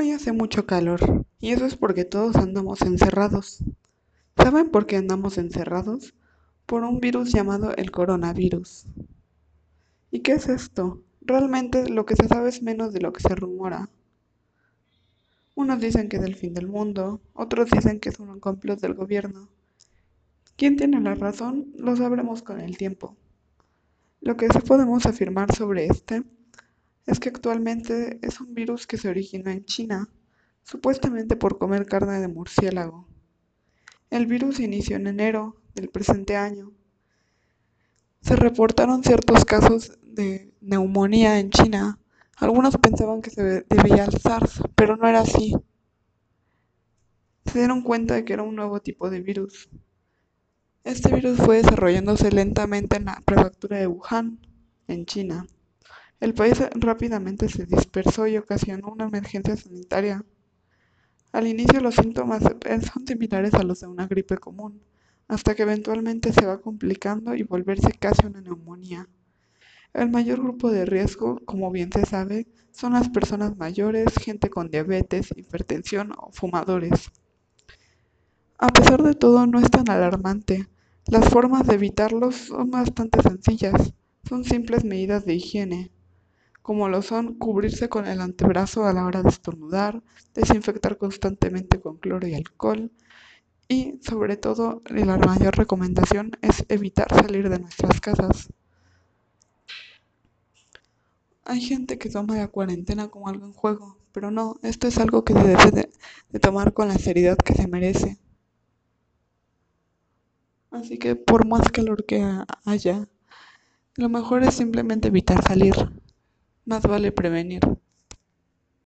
Hoy hace mucho calor y eso es porque todos andamos encerrados. ¿Saben por qué andamos encerrados? Por un virus llamado el coronavirus. ¿Y qué es esto? Realmente lo que se sabe es menos de lo que se rumora. Unos dicen que es el fin del mundo, otros dicen que es un complot del gobierno. ¿Quién tiene la razón? Lo sabremos con el tiempo. Lo que sí podemos afirmar sobre este es que actualmente es un virus que se originó en China, supuestamente por comer carne de murciélago. El virus inició en enero del presente año. Se reportaron ciertos casos de neumonía en China. Algunos pensaban que se debía al SARS, pero no era así. Se dieron cuenta de que era un nuevo tipo de virus. Este virus fue desarrollándose lentamente en la prefectura de Wuhan, en China. El país rápidamente se dispersó y ocasionó una emergencia sanitaria. Al inicio los síntomas son similares a los de una gripe común, hasta que eventualmente se va complicando y volverse casi una neumonía. El mayor grupo de riesgo, como bien se sabe, son las personas mayores, gente con diabetes, hipertensión o fumadores. A pesar de todo, no es tan alarmante. Las formas de evitarlos son bastante sencillas. Son simples medidas de higiene como lo son cubrirse con el antebrazo a la hora de estornudar, desinfectar constantemente con cloro y alcohol y sobre todo la mayor recomendación es evitar salir de nuestras casas. Hay gente que toma la cuarentena como algo en juego, pero no, esto es algo que se debe de, de tomar con la seriedad que se merece. Así que por más calor que haya, lo mejor es simplemente evitar salir. Más vale prevenir.